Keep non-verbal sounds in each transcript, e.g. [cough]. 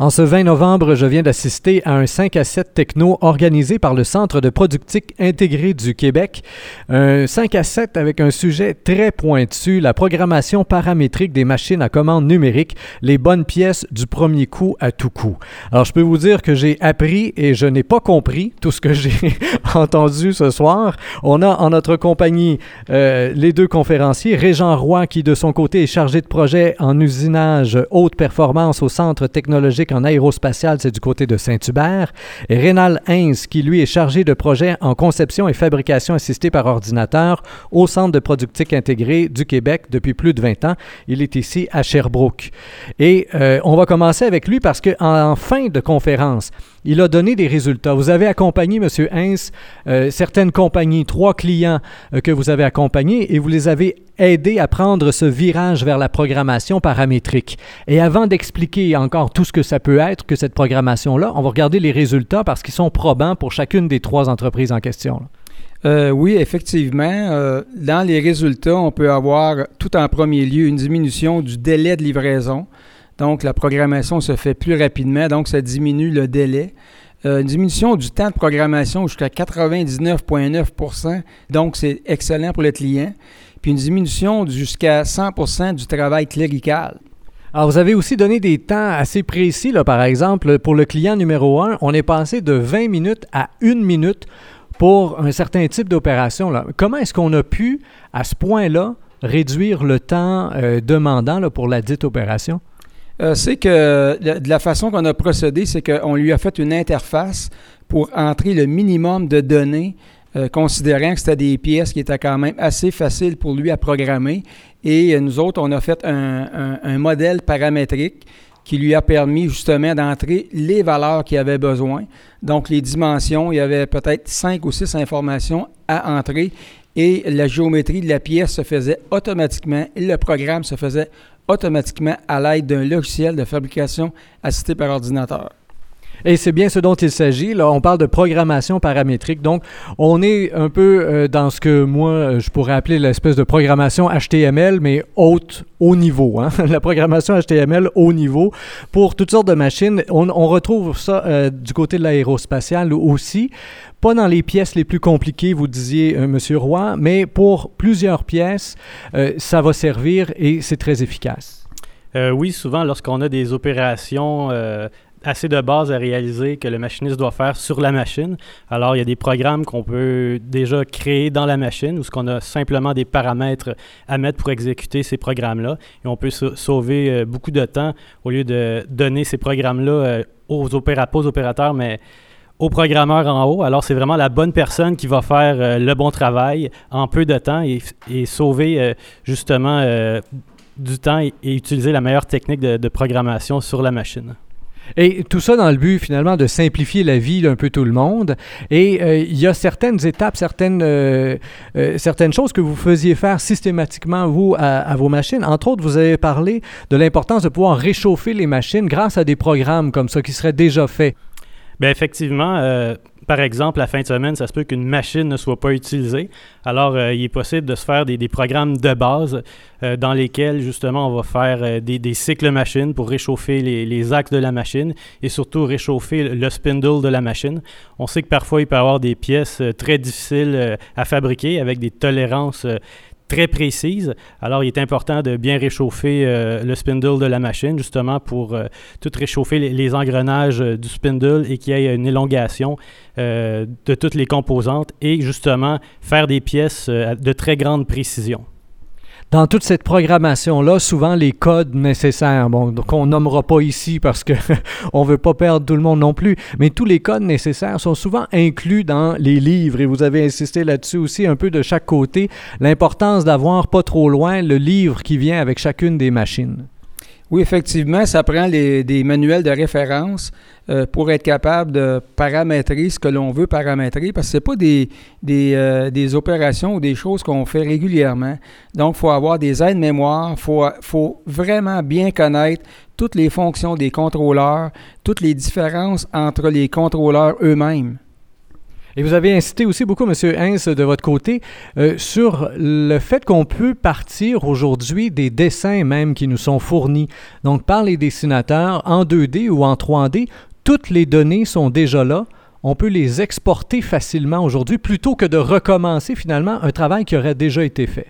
En ce 20 novembre, je viens d'assister à un 5 à 7 techno organisé par le Centre de productique intégré du Québec. Un 5 à 7 avec un sujet très pointu, la programmation paramétrique des machines à commande numérique, les bonnes pièces du premier coup à tout coup. Alors, je peux vous dire que j'ai appris et je n'ai pas compris tout ce que j'ai [laughs] entendu ce soir. On a en notre compagnie euh, les deux conférenciers, Régent Roy qui de son côté est chargé de projet en usinage haute performance au Centre technologique en aérospatial, c'est du côté de Saint-Hubert. Rénal Heinz, qui lui est chargé de projet en conception et fabrication assistée par ordinateur au Centre de productique intégré du Québec depuis plus de 20 ans. Il est ici à Sherbrooke. Et euh, on va commencer avec lui parce qu'en fin de conférence, il a donné des résultats. Vous avez accompagné, M. Heinz, euh, certaines compagnies, trois clients euh, que vous avez accompagnés et vous les avez aidés à prendre ce virage vers la programmation paramétrique. Et avant d'expliquer encore tout ce que ça peut être, que cette programmation-là, on va regarder les résultats parce qu'ils sont probants pour chacune des trois entreprises en question. Euh, oui, effectivement. dans les résultats, on peut avoir tout en premier lieu une diminution du délai de livraison. Donc, la programmation se fait plus rapidement, donc ça diminue le délai. Euh, une diminution du temps de programmation jusqu'à 99,9% donc c'est excellent pour le client. Puis une diminution jusqu'à 100% du travail clérical. Alors, vous avez aussi donné des temps assez précis, là, par exemple, pour le client numéro 1, on est passé de 20 minutes à 1 minute pour un certain type d'opération. Comment est-ce qu'on a pu, à ce point-là, réduire le temps euh, demandant pour la dite opération? Euh, c'est que de la façon qu'on a procédé, c'est qu'on lui a fait une interface pour entrer le minimum de données, euh, considérant que c'était des pièces qui étaient quand même assez faciles pour lui à programmer. Et euh, nous autres, on a fait un, modèle paramétrique qui lui a permis justement d'entrer les valeurs qu'il avait besoin. Donc, les dimensions, il y avait peut-être cinq ou six informations à entrer et la géométrie de la pièce se faisait automatiquement et le programme se faisait automatiquement à l'aide d'un logiciel de fabrication assisté par ordinateur. Et c'est bien ce dont il s'agit. Là, on parle de programmation paramétrique. Donc, on est un peu euh, dans ce que moi, euh, je pourrais appeler l'espèce de programmation HTML, mais haute, haut niveau. Hein? [laughs] La programmation HTML haut niveau pour toutes sortes de machines. On, retrouve ça euh, du côté de l'aérospatial aussi. Pas dans les pièces les plus compliquées, vous disiez, Monsieur Roy, mais pour plusieurs pièces, ça va servir et c'est très efficace. oui, souvent, lorsqu'on a des opérations assez de base à réaliser que le machiniste doit faire sur la machine. Alors, il y a des programmes qu'on peut déjà créer dans la machine ou ce qu'on a simplement des paramètres à mettre pour exécuter ces programmes-là. Et on peut sauver euh, beaucoup de temps au lieu de donner ces programmes-là euh, aux, aux opérateurs, mais aux programmeurs en haut. Alors, c'est vraiment la bonne personne qui va faire euh, le bon travail en peu de temps et, sauver justement du temps et, utiliser la meilleure technique de programmation sur la machine. Et tout ça dans le but finalement de simplifier la vie d'un peu tout le monde. Et euh, il y a certaines étapes, certaines, euh, euh, certaines choses que vous faisiez faire systématiquement, vous, à, vos machines. Entre autres, vous avez parlé de l'importance de pouvoir réchauffer les machines grâce à des programmes comme ça qui seraient déjà faits. Bien, effectivement, par exemple, la fin de semaine, ça se peut qu'une machine ne soit pas utilisée. Alors, euh, il est possible de se faire des, programmes de base euh, dans lesquels, justement, on va faire euh, des, cycles machines pour réchauffer les, axes de la machine et surtout réchauffer le spindle de la machine. On sait que parfois, il peut y avoir des pièces très difficiles à fabriquer avec des tolérances très précise. Alors, il est important de bien réchauffer euh, le spindle de la machine, justement pour euh, tout réchauffer les, engrenages euh, du spindle et qu'il y ait une élongation de toutes les composantes et justement faire des pièces de très grande précision dans toute cette programmation-là, souvent les codes nécessaires, bon, qu'on nommera pas ici parce que [laughs] on veut pas perdre tout le monde non plus, mais tous les codes nécessaires sont souvent inclus dans les livres et vous avez insisté là-dessus aussi un peu de chaque côté, l'importance d'avoir pas trop loin le livre qui vient avec chacune des machines. Oui, effectivement, ça prend des manuels de référence euh, pour être capable de paramétrer ce que l'on veut paramétrer, parce que ce n'est pas des, euh, des, opérations ou des choses qu'on fait régulièrement. Donc, il faut avoir des aides-mémoire, il faut, faut vraiment bien connaître toutes les fonctions des contrôleurs, toutes les différences entre les contrôleurs eux-mêmes. Et vous avez incité aussi beaucoup, M. Hens, de votre côté, euh, sur le fait qu'on peut partir aujourd'hui des dessins même qui nous sont fournis. Donc, par les dessinateurs en 2D ou en 3D, toutes les données sont déjà là. On peut les exporter facilement aujourd'hui plutôt que de recommencer finalement un travail qui aurait déjà été fait.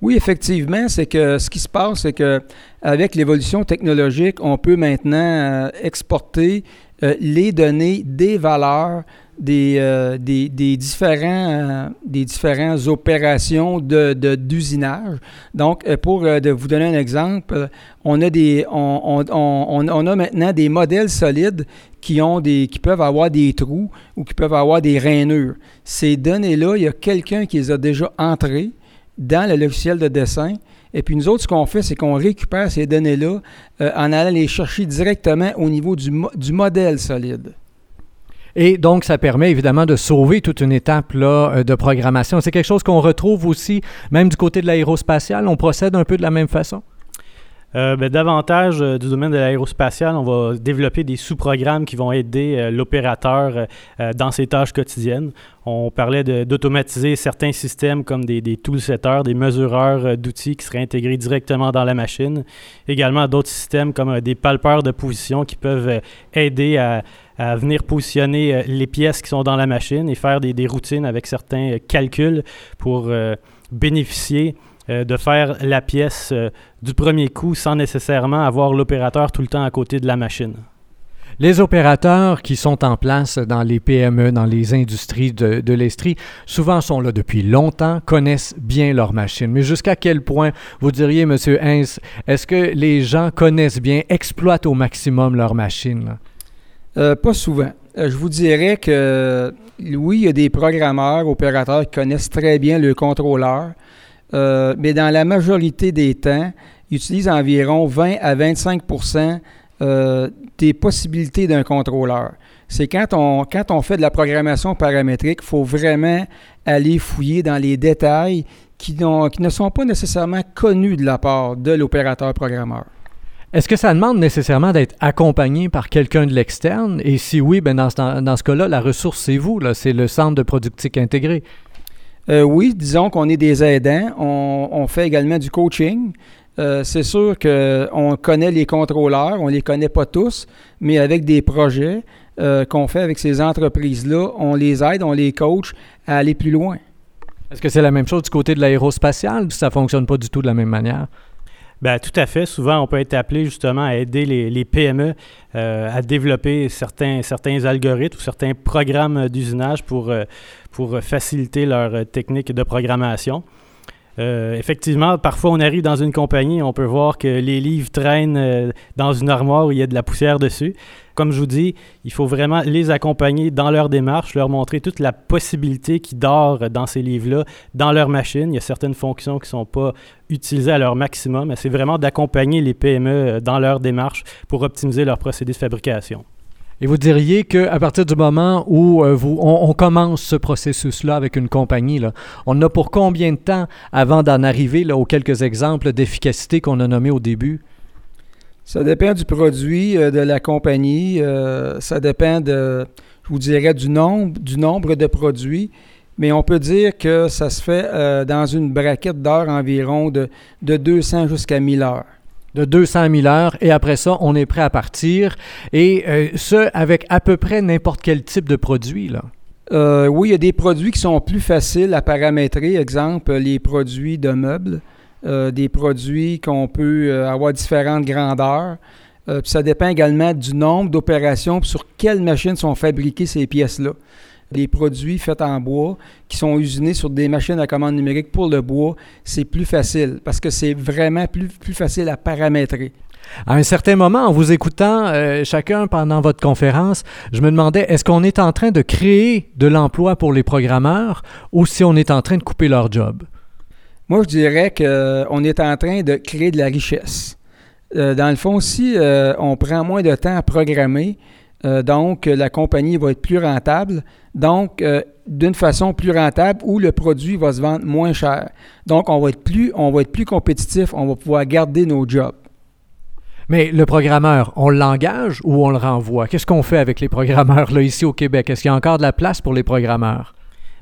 Oui, effectivement, c'est que ce qui se passe, c'est que avec l'évolution technologique, on peut maintenant euh, exporter euh, les données des valeurs des, euh, des, différents, euh, des différentes opérations de, d'usinage. Donc, pour de vous donner un exemple, on a, des, on, on, on, a maintenant des modèles solides qui, ont des, qui peuvent avoir des trous ou qui peuvent avoir des rainures. Ces données-là, il y a quelqu'un qui les a déjà entrées dans le logiciel de dessin et puis nous autres, ce qu'on fait, c'est qu'on récupère ces données-là euh, en allant les chercher directement au niveau du, modèle solide. Et donc, ça permet évidemment de sauver toute une étape euh, de programmation. C'est quelque chose qu'on retrouve aussi, même du côté de l'aérospatial. On procède un peu de la même façon? Euh, ben, davantage euh, du domaine de l'aérospatial, on va développer des sous-programmes qui vont aider euh, l'opérateur dans ses tâches quotidiennes. On parlait d'automatiser certains systèmes comme des, des tool setters, des mesureurs d'outils qui seraient intégrés directement dans la machine. Également d'autres systèmes comme des palpeurs de position qui peuvent aider à, venir positionner les pièces qui sont dans la machine et faire des routines avec certains calculs pour bénéficier euh, de faire la pièce euh, du premier coup sans nécessairement avoir l'opérateur tout le temps à côté de la machine. Les opérateurs qui sont en place dans les PME, dans les industries de, de l'Estrie, souvent sont là depuis longtemps, connaissent bien leur machine. Mais jusqu'à quel point, vous diriez, M. Hens, est-ce que les gens connaissent bien, exploitent au maximum leur machine? Euh, pas souvent. je vous dirais que oui, il y a des programmeurs, opérateurs qui connaissent très bien le contrôleur. Euh, mais dans la majorité des temps, ils utilisent environ 20 à 25% euh, des possibilités d'un contrôleur. C'est quand on, quand on fait de la programmation paramétrique, il faut vraiment aller fouiller dans les détails qui, ne sont pas nécessairement connus de la part de l'opérateur programmeur. Est-ce que ça demande nécessairement d'être accompagné par quelqu'un de l'externe? Et si oui, ben dans, ce cas-là, la ressource, c'est vous, c'est le centre de productique intégré. Euh, oui, disons qu'on est des aidants. On, fait également du coaching. Euh, c'est sûr qu'on connaît les contrôleurs, on ne les connaît pas tous, mais avec des projets euh, qu'on fait avec ces entreprises-là, on les aide, on les coach à aller plus loin. Est-ce que c'est la même chose du côté de l'aérospatial ou ça ne fonctionne pas du tout de la même manière? Bien, tout à fait. Souvent, on peut être appelé justement à aider les, PME à développer certains, certains algorithmes ou certains programmes d'usinage pour pour faciliter leur euh, technique de programmation. Euh, effectivement, parfois on arrive dans une compagnie, on peut voir que les livres traînent euh, dans une armoire où il y a de la poussière dessus. Comme je vous dis, il faut vraiment les accompagner dans leur démarche, leur montrer toute la possibilité qui dort dans ces livres-là, dans leur machine. Il y a certaines fonctions qui ne sont pas utilisées à leur maximum, c'est vraiment d'accompagner les PME dans leur démarche pour optimiser leur procédé de fabrication. Et vous diriez qu'à partir du moment où euh, vous, on, commence ce processus-là avec une compagnie, on a pour combien de temps avant d'en arriver aux quelques exemples d'efficacité qu'on a nommés au début? Ça dépend du produit, euh, de la compagnie. Euh, ça dépend je vous dirais, du nombre, du nombre de produits. Mais on peut dire que ça se fait dans une braquette d'heures environ de, de 200 jusqu'à 1000 heures de 200 000 heures et après ça, on est prêt à partir. Et euh, ce, avec à peu près n'importe quel type de produit, là. Euh, oui, il y a des produits qui sont plus faciles à paramétrer. Exemple, les produits de meubles, euh, des produits qu'on peut avoir différentes grandeurs. ça dépend également du nombre d'opérations sur quelles machines sont fabriquées ces pièces-là les produits faits en bois qui sont usinés sur des machines à commande numérique pour le bois, c'est plus facile parce que c'est vraiment plus, plus facile à paramétrer. À un certain moment, en vous écoutant euh, chacun pendant votre conférence, je me demandais est-ce qu'on est en train de créer de l'emploi pour les programmeurs ou si on est en train de couper leur job? Moi, je dirais qu'on est en train de créer de la richesse. Euh, dans le fond, si euh, on prend moins de temps à programmer, euh, donc, la compagnie va être plus rentable. Donc, euh, d'une façon plus rentable où le produit va se vendre moins cher. Donc, on va être plus, on va être plus compétitif, on va pouvoir garder nos jobs. Mais le programmeur, on l'engage ou on le renvoie? Qu'est-ce qu'on fait avec les programmeurs là, ici au Québec? Est-ce qu'il y a encore de la place pour les programmeurs?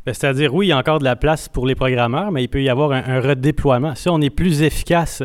Ben, c'est-à-dire, oui, il y a encore de la place pour les programmeurs, mais il peut y avoir un, redéploiement. Si on est plus efficace,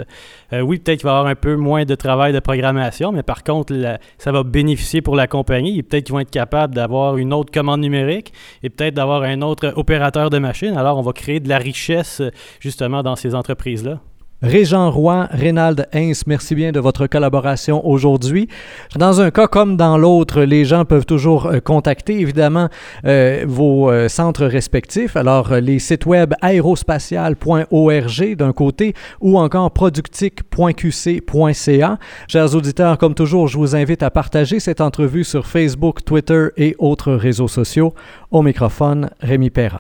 euh, oui, peut-être qu'il va y avoir un peu moins de travail de programmation, mais par contre, ça va bénéficier pour la compagnie. Peut-être qu'ils vont être capables d'avoir une autre commande numérique et peut-être d'avoir un autre opérateur de machine. Alors, on va créer de la richesse justement dans ces entreprises-là. Régent Roy, Rénald Heinz, merci bien de votre collaboration aujourd'hui. Dans un cas comme dans l'autre, les gens peuvent toujours euh, contacter évidemment euh, vos euh, centres respectifs. Alors, les sites web aérospatial.org d'un côté ou encore productique.qc.ca. Chers auditeurs, comme toujours, je vous invite à partager cette entrevue sur Facebook, Twitter et autres réseaux sociaux. Au microphone, Rémi Perra.